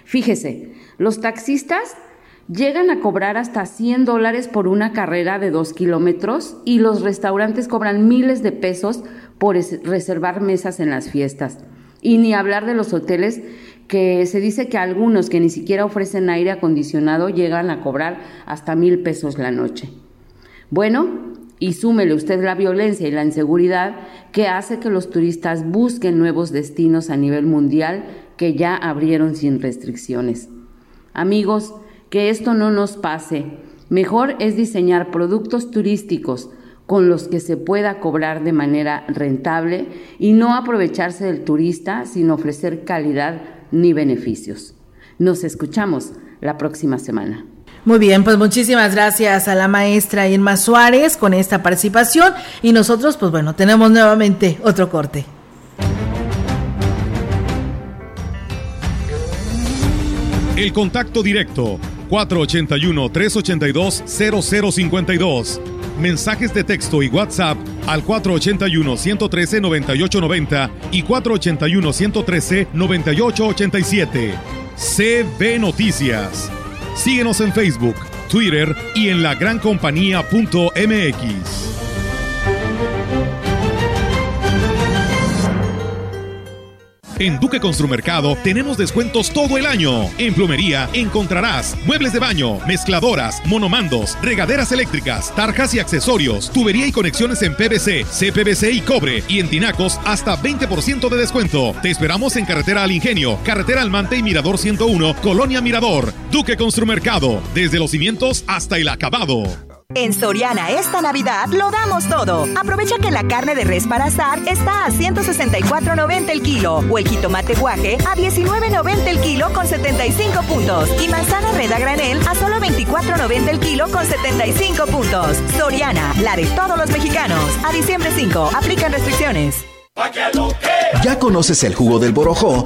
Fíjese, los taxistas llegan a cobrar hasta 100 dólares por una carrera de 2 kilómetros y los restaurantes cobran miles de pesos por es- reservar mesas en las fiestas. Y ni hablar de los hoteles que se dice que algunos que ni siquiera ofrecen aire acondicionado llegan a cobrar hasta mil pesos la noche. Bueno, y súmele usted la violencia y la inseguridad que hace que los turistas busquen nuevos destinos a nivel mundial que ya abrieron sin restricciones. Amigos, que esto no nos pase. Mejor es diseñar productos turísticos con los que se pueda cobrar de manera rentable y no aprovecharse del turista sin ofrecer calidad ni beneficios. Nos escuchamos la próxima semana. Muy bien, pues muchísimas gracias a la maestra Irma Suárez con esta participación y nosotros pues bueno, tenemos nuevamente otro corte. El contacto directo 481-382-0052. Mensajes de texto y WhatsApp al 481-113-9890 y 481-113-9887. CB Noticias. Síguenos en Facebook, Twitter y en lagrancompañía.mx. En Duque Construmercado tenemos descuentos todo el año. En plomería encontrarás muebles de baño, mezcladoras, monomandos, regaderas eléctricas, tarjas y accesorios, tubería y conexiones en PVC, CPVC y cobre. Y en tinacos hasta 20% de descuento. Te esperamos en Carretera al Ingenio, Carretera Almante y Mirador 101, Colonia Mirador. Duque Construmercado, desde los cimientos hasta el acabado. En Soriana esta Navidad lo damos todo. Aprovecha que la carne de res para asar está a 164.90 el kilo o el jitomate guaje a 19.90 el kilo con 75 puntos y manzana red a granel a solo 24.90 el kilo con 75 puntos. Soriana, la de todos los mexicanos. A diciembre 5, aplican restricciones. ¿Ya conoces el jugo del Borojó?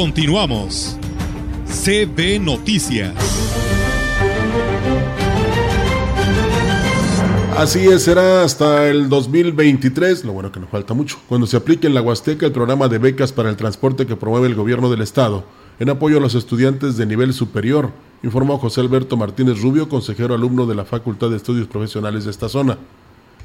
Continuamos. CB Noticias. Así es, será hasta el 2023, lo bueno que nos falta mucho, cuando se aplique en la Huasteca el programa de becas para el transporte que promueve el gobierno del estado en apoyo a los estudiantes de nivel superior, informó José Alberto Martínez Rubio, consejero alumno de la Facultad de Estudios Profesionales de esta zona.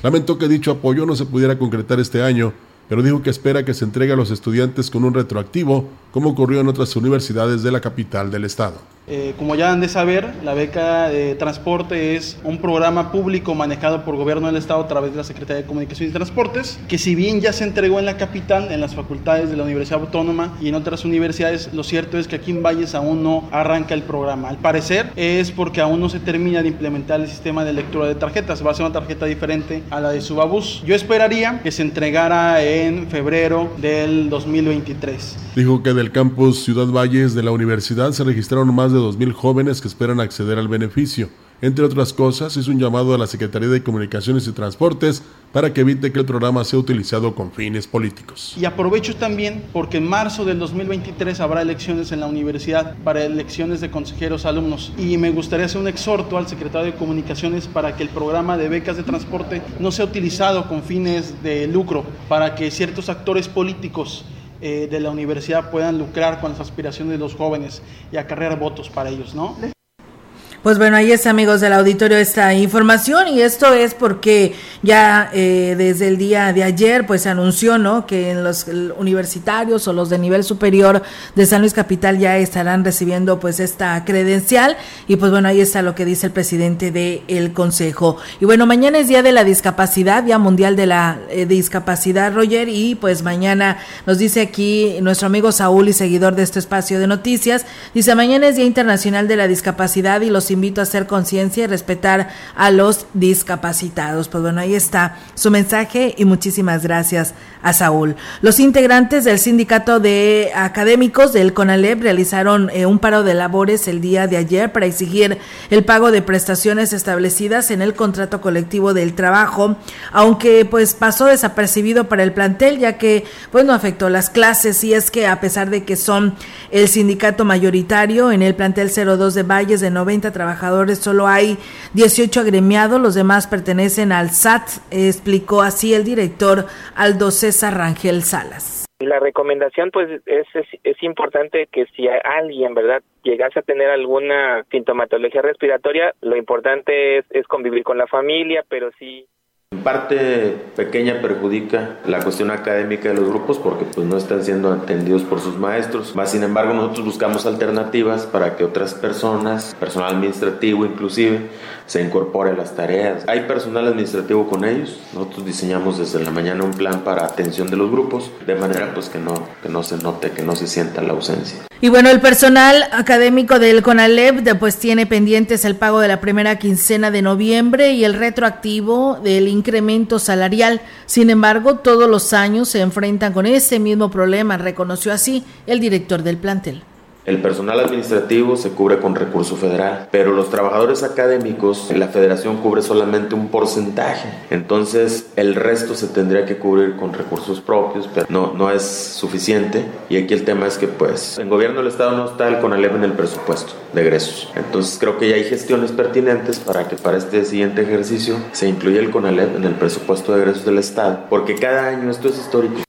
Lamentó que dicho apoyo no se pudiera concretar este año, pero dijo que espera que se entregue a los estudiantes con un retroactivo, como ocurrió en otras universidades de la capital del estado. Eh, como ya han de saber, la beca de transporte es un programa público manejado por gobierno del Estado a través de la Secretaría de Comunicaciones y Transportes, que si bien ya se entregó en la capital, en las facultades de la Universidad Autónoma y en otras universidades, lo cierto es que aquí en Valles aún no arranca el programa. Al parecer es porque aún no se termina de implementar el sistema de lectura de tarjetas, va a ser una tarjeta diferente a la de Subabús. Yo esperaría que se entregara en febrero del 2023. Dijo que del campus Ciudad Valles de la universidad se registraron más de 2.000 jóvenes que esperan acceder al beneficio. Entre otras cosas, es un llamado a la Secretaría de Comunicaciones y Transportes para que evite que el programa sea utilizado con fines políticos. Y aprovecho también porque en marzo del 2023 habrá elecciones en la universidad para elecciones de consejeros alumnos y me gustaría hacer un exhorto al secretario de Comunicaciones para que el programa de becas de transporte no sea utilizado con fines de lucro, para que ciertos actores políticos eh, de la universidad puedan lucrar con las aspiraciones de los jóvenes y acarrear votos para ellos, ¿no? Pues bueno, ahí es amigos del auditorio esta información. Y esto es porque ya eh, desde el día de ayer pues se anunció no que en los universitarios o los de nivel superior de San Luis Capital ya estarán recibiendo pues esta credencial. Y pues bueno ahí está lo que dice el presidente del consejo. Y bueno mañana es día de la discapacidad día mundial de la eh, discapacidad Roger. Y pues mañana nos dice aquí nuestro amigo Saúl y seguidor de este espacio de noticias. Dice mañana es día internacional de la discapacidad y los invito a hacer conciencia y respetar a los discapacitados. Pues bueno, ahí está su mensaje y muchísimas gracias a Saúl. Los integrantes del sindicato de académicos del CONALEP realizaron eh, un paro de labores el día de ayer para exigir el pago de prestaciones establecidas en el contrato colectivo del trabajo, aunque pues pasó desapercibido para el plantel ya que pues no afectó las clases y es que a pesar de que son el sindicato mayoritario en el plantel 02 de Valles de 90 trabajadores, solo hay 18 agremiados, los demás pertenecen al SAT, explicó así el director Aldo César Rangel Salas. La recomendación pues es, es, es importante que si alguien, ¿verdad? llegase a tener alguna sintomatología respiratoria, lo importante es, es convivir con la familia, pero sí en parte pequeña perjudica la cuestión académica de los grupos porque pues no están siendo atendidos por sus maestros. Más sin embargo, nosotros buscamos alternativas para que otras personas, personal administrativo inclusive, se incorpore a las tareas. Hay personal administrativo con ellos. Nosotros diseñamos desde la mañana un plan para atención de los grupos de manera pues que no que no se note, que no se sienta la ausencia. Y bueno, el personal académico del CONALEP pues tiene pendientes el pago de la primera quincena de noviembre y el retroactivo del incremento salarial. Sin embargo, todos los años se enfrentan con ese mismo problema, reconoció así el director del plantel. El personal administrativo se cubre con recurso federal, pero los trabajadores académicos, la federación cubre solamente un porcentaje. Entonces, el resto se tendría que cubrir con recursos propios, pero no, no es suficiente. Y aquí el tema es que, pues, en gobierno del Estado no está el CONALEP en el presupuesto de egresos. Entonces, creo que ya hay gestiones pertinentes para que para este siguiente ejercicio se incluya el CONALEP en el presupuesto de egresos del Estado, porque cada año esto es histórico.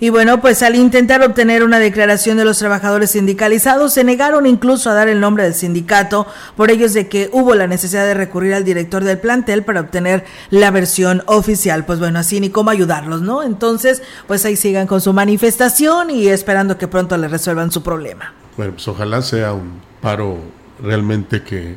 Y bueno, pues al intentar obtener una declaración de los trabajadores sindicalizados, se negaron incluso a dar el nombre del sindicato, por ello es de que hubo la necesidad de recurrir al director del plantel para obtener la versión oficial. Pues bueno, así ni cómo ayudarlos, ¿no? Entonces, pues ahí sigan con su manifestación y esperando que pronto le resuelvan su problema. Bueno, pues ojalá sea un paro realmente que,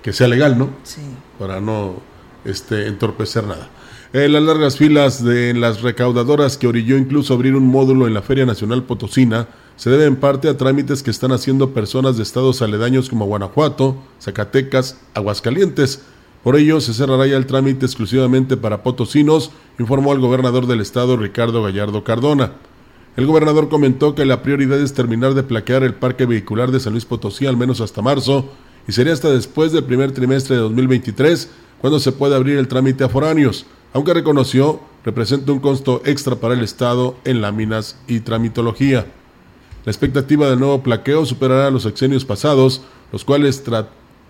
que sea legal, ¿no? Sí. Para no este, entorpecer nada. Eh, las largas filas de las recaudadoras que orilló incluso abrir un módulo en la Feria Nacional Potosina se debe en parte a trámites que están haciendo personas de estados aledaños como Guanajuato, Zacatecas, Aguascalientes. Por ello, se cerrará ya el trámite exclusivamente para potosinos, informó el gobernador del estado Ricardo Gallardo Cardona. El gobernador comentó que la prioridad es terminar de plaquear el parque vehicular de San Luis Potosí al menos hasta marzo y sería hasta después del primer trimestre de 2023 cuando se pueda abrir el trámite a foráneos aunque reconoció representa un costo extra para el Estado en láminas y tramitología. La expectativa del nuevo plaqueo superará los exenios pasados, los cuales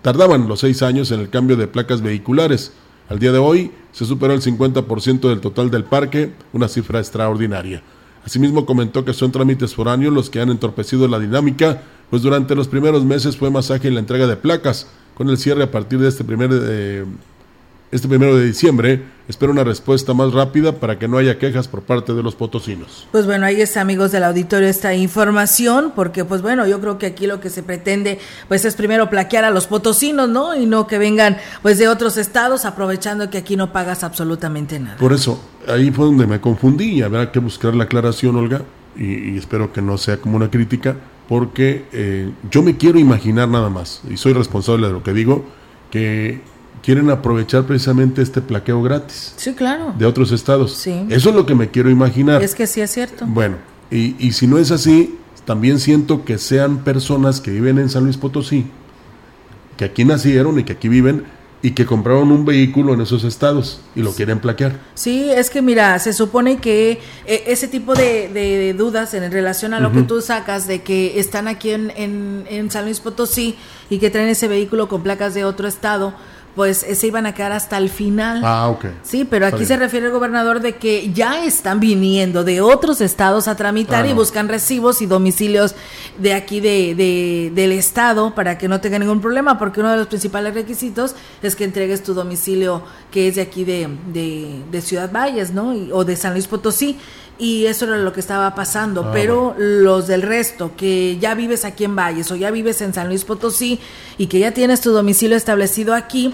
tardaban los seis años en el cambio de placas vehiculares. Al día de hoy se superó el 50% del total del parque, una cifra extraordinaria. Asimismo comentó que son trámites foráneos los que han entorpecido la dinámica, pues durante los primeros meses fue más ágil la entrega de placas, con el cierre a partir de este primer este primero de diciembre. Espero una respuesta más rápida para que no haya quejas por parte de los potosinos. Pues bueno, ahí está, amigos del auditorio, esta información, porque pues bueno, yo creo que aquí lo que se pretende pues es primero plaquear a los potosinos, ¿no? Y no que vengan pues de otros estados aprovechando que aquí no pagas absolutamente nada. Por eso, ahí fue donde me confundí y habrá que buscar la aclaración, Olga, y, y espero que no sea como una crítica, porque eh, yo me quiero imaginar nada más, y soy responsable de lo que digo, que quieren aprovechar precisamente este plaqueo gratis. Sí, claro. De otros estados. Sí. Eso es lo que me quiero imaginar. Es que sí es cierto. Bueno, y, y si no es así, también siento que sean personas que viven en San Luis Potosí, que aquí nacieron y que aquí viven, y que compraron un vehículo en esos estados y lo quieren plaquear. Sí, es que mira, se supone que eh, ese tipo de, de, dudas en relación a lo que tú sacas de que están aquí en, en, en San Luis Potosí y que traen ese vehículo con placas de otro estado, pues eh, se iban a quedar hasta el final. Ah, ok. Sí, pero aquí se refiere el gobernador de que ya están viniendo de otros estados a tramitar Ah, y no. buscan recibos y domicilios de aquí de, de- del estado para que no tengan ningún problema, porque uno de los principales requisitos es que entregues tu domicilio que es de aquí de, de, de Ciudad Valles, ¿no? Y- o de San Luis Potosí. Y eso era lo que estaba pasando, Ah, pero los del resto, que ya vives aquí en Valles o ya vives en San Luis Potosí y que ya tienes tu domicilio establecido aquí,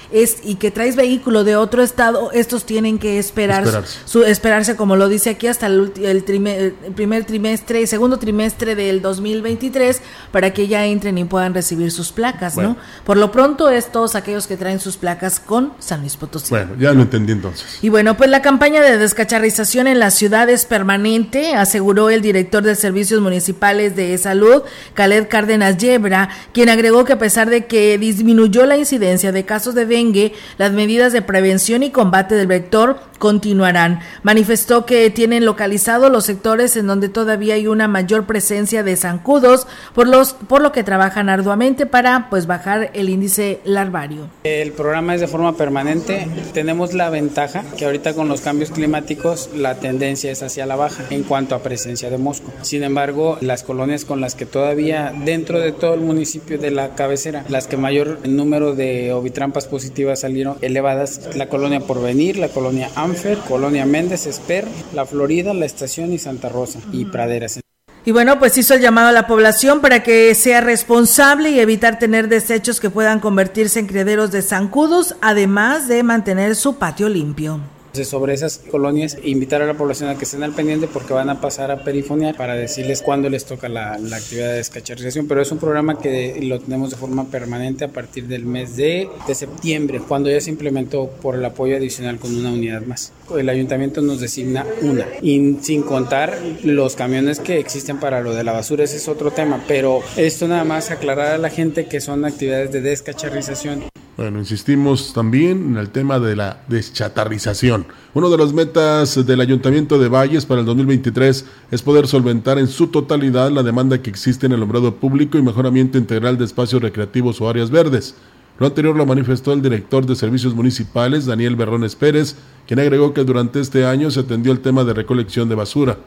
es y que traes vehículo de otro estado, estos tienen que esperar Esperarse. su esperarse como lo dice aquí hasta el, el trime- el primer trimestre, segundo trimestre del 2023 para que ya entren y puedan recibir sus placas, Bueno. ¿no? Por lo pronto es todos aquellos que traen sus placas con San Luis Potosí. Bueno, ya lo entendí entonces. Y bueno, pues la campaña de descacharrización en la ciudad es permanente, aseguró el director de Servicios Municipales de Salud, Khaled Cárdenas Yebra, quien agregó que a pesar de que disminuyó la incidencia de casos de dengue, las medidas de prevención y combate del vector continuarán. Manifestó que tienen localizados los sectores en donde todavía hay una mayor presencia de zancudos, por los por lo que trabajan arduamente para pues bajar el índice larvario. El programa es de forma permanente. Tenemos la ventaja que ahorita con los cambios climáticos la tendencia es hacia la baja en cuanto a presencia de mosco. Sin embargo, las colonias con las que todavía dentro de todo el municipio de la cabecera, las que mayor número de ovitrampas positivas salieron elevadas, la colonia Porvenir, la colonia Amfer, colonia Méndez, Esper, la Florida, la Estación y Santa Rosa y Praderas. Y bueno, pues hizo el llamado a la población para que sea responsable y evitar tener desechos que puedan convertirse en criaderos de zancudos, además de mantener su patio limpio. Sobre esas colonias, invitar a la población a que estén al pendiente porque van a pasar a perifoniar para decirles cuándo les toca la, la actividad de descacharrización. Pero es un programa que lo tenemos de forma permanente a partir del mes de, de septiembre, cuando ya se implementó por el apoyo adicional con una unidad más. El ayuntamiento nos designa una, y sin contar los camiones que existen para lo de la basura, ese es otro tema. Pero esto nada más aclarar a la gente que son actividades de descacharrización Bueno, insistimos también en el tema de la deschatarrización. Una de las metas del Ayuntamiento de Valles para el 2023 es poder solventar en su totalidad la demanda que existe en el alumbrado público y mejoramiento integral de espacios recreativos o áreas verdes. Lo anterior lo manifestó el director de Servicios Municipales, Daniel Berrones Pérez, quien agregó que durante este año se atendió el tema de recolección de basura.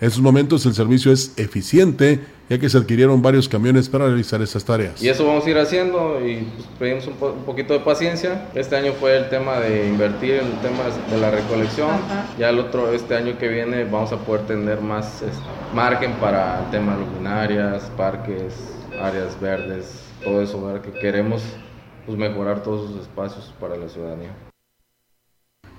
En sus momentos el servicio es eficiente, ya que se adquirieron varios camiones para realizar estas tareas. Y eso vamos a ir haciendo y pues, pedimos un, po- un poquito de paciencia. Este año fue el tema de invertir en el tema de la recolección. Ya el otro, este año que viene vamos a poder tener más margen para el tema de luminarias, parques, áreas verdes, todo eso, ¿verdad? que queremos pues, mejorar todos esos espacios para la ciudadanía.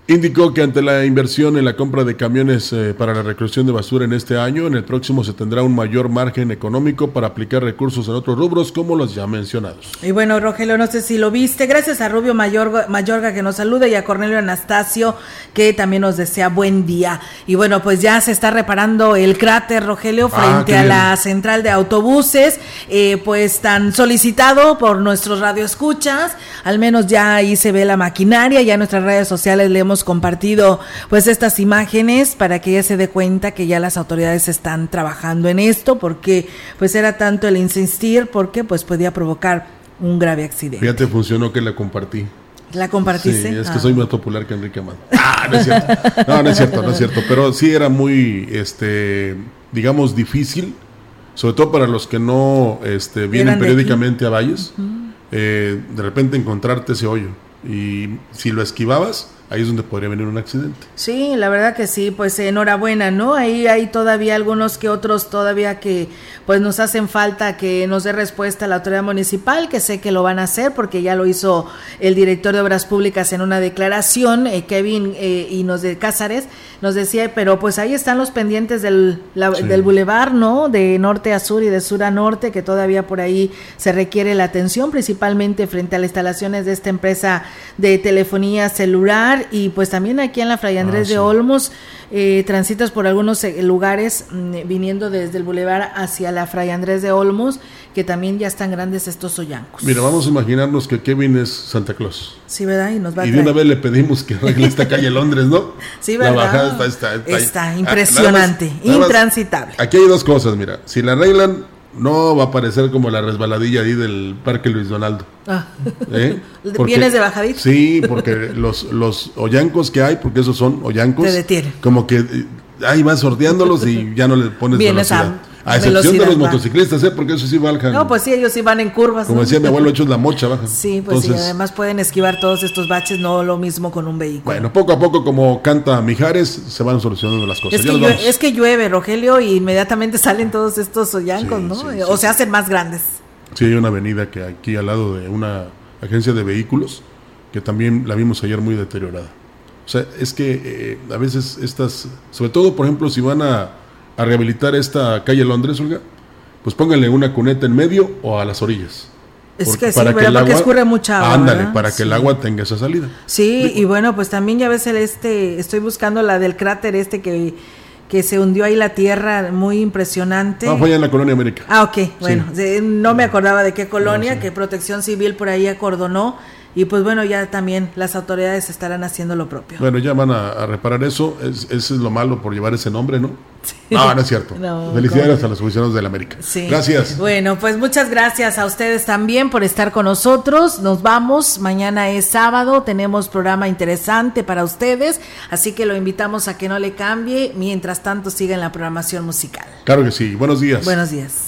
Indicó que ante la inversión en la compra de camiones eh, para la recolección de basura en este año, en el próximo se tendrá un mayor margen económico para aplicar recursos en otros rubros como los ya mencionados. Y bueno, Rogelio, no sé si lo viste. Gracias a Rubio Mayorga, Mayorga que nos saluda y a Cornelio Anastasio que también nos desea buen día. Y bueno, pues ya se está reparando el cráter, Rogelio, Ah, frente a la central de autobuses, eh, pues tan solicitado por nuestros radioescuchas. Al menos ya ahí se ve la maquinaria, ya en nuestras redes sociales le hemos compartido pues estas imágenes para que ella se dé cuenta que ya las autoridades están trabajando en esto porque pues era tanto el insistir porque pues podía provocar un grave accidente. Fíjate, funcionó que la compartí. ¿La compartiste? Sí, es que Ah. soy más popular que Enrique Amado. <laughs> Ah, no es cierto. No, no es cierto, no es cierto. Pero sí era muy, este, digamos, difícil, sobre todo para los que no este, vienen periódicamente a Valles, eh, de repente encontrarte ese hoyo. Y si lo esquivabas, ahí es donde podría venir un accidente. Sí, la verdad que sí, pues enhorabuena, ¿no? Ahí hay todavía algunos que otros todavía que pues nos hacen falta que nos dé respuesta a la autoridad municipal, que sé que lo van a hacer porque ya lo hizo el director de Obras Públicas en una declaración, eh, Kevin eh, y nos de Cázares, nos decía, pero pues ahí están los pendientes del, la- Sí. del bulevar, ¿no? De norte a sur y de sur a norte, que todavía por ahí se requiere la atención, principalmente frente a las instalaciones de esta empresa de telefonía celular y pues también aquí en la Fray Andrés Ah, de. Olmos, eh, transitas por algunos eh, lugares mm, viniendo desde el bulevar hacia la Fray Andrés de Olmos, que también ya están grandes estos hoyancos. Mira, vamos a imaginarnos que Kevin es Santa Claus. Sí, ¿verdad? Y nos va a Y de una vez le pedimos que arregle esta calle Londres, ¿no? <laughs> Sí, La ¿verdad? bajada está, está, está- Está Ah, impresionante, nada más- nada más- intransitable. Aquí hay dos cosas, mira. Si la arreglan, no va a parecer como la resbaladilla ahí del Parque Luis Donaldo. Ah. ¿eh? <laughs> ¿Vienes de bajadito? Sí, porque los, los hoyancos que hay, porque esos son hoyancos. Te detienen. Como que eh, ahí vas sorteándolos y ya no le pones Vienes a velocidad. A, excepción de los motociclistas, ¿eh? Porque eso sí bajan. No, pues sí, ellos sí van en curvas. como ¿no? decía mi abuelo, hechos la mocha, bajan. Sí, pues sí, además pueden esquivar todos estos baches, no lo mismo con un vehículo. Bueno, poco a poco, como canta Mijares, se van solucionando las cosas. Es que, es llueve, Rogelio, y inmediatamente salen todos estos hoyancos, ¿no? o se hacen más grandes. Sí, hay una avenida que aquí al lado de una agencia de vehículos que también la vimos ayer muy deteriorada. O sea, es que eh, a veces estas, sobre todo por ejemplo si van a, a rehabilitar esta calle Londres, Olga, pues pónganle una cuneta en medio o a las orillas. Es Porque- que sí, ¿verdad? Porque escurre mucha agua, Ándale, ¿verdad? para que el Sí. agua tenga esa salida. Sí, y bueno, pues también ya ves el este, estoy buscando la del cráter este que, que se hundió ahí la tierra, muy impresionante. No, fue allá en la Colonia América. Ah, ok, bueno, de- no me acordaba de qué colonia, No, sí. que Protección Civil por ahí acordonó, y pues bueno, ya también las autoridades estarán haciendo lo propio. Bueno, ya van a, a reparar eso. Es, eso es lo malo por llevar ese nombre, ¿no? No, no es cierto. <laughs> No, Felicidades ¿cómo? a los aficionados del América. Sí. Gracias. Bueno, pues muchas gracias a ustedes también por estar con nosotros. Nos vamos. Mañana es sábado. Tenemos programa interesante para ustedes. Así que lo invitamos a que no le cambie. Mientras tanto, siga en la programación musical. Claro que sí. Buenos días. Buenos días.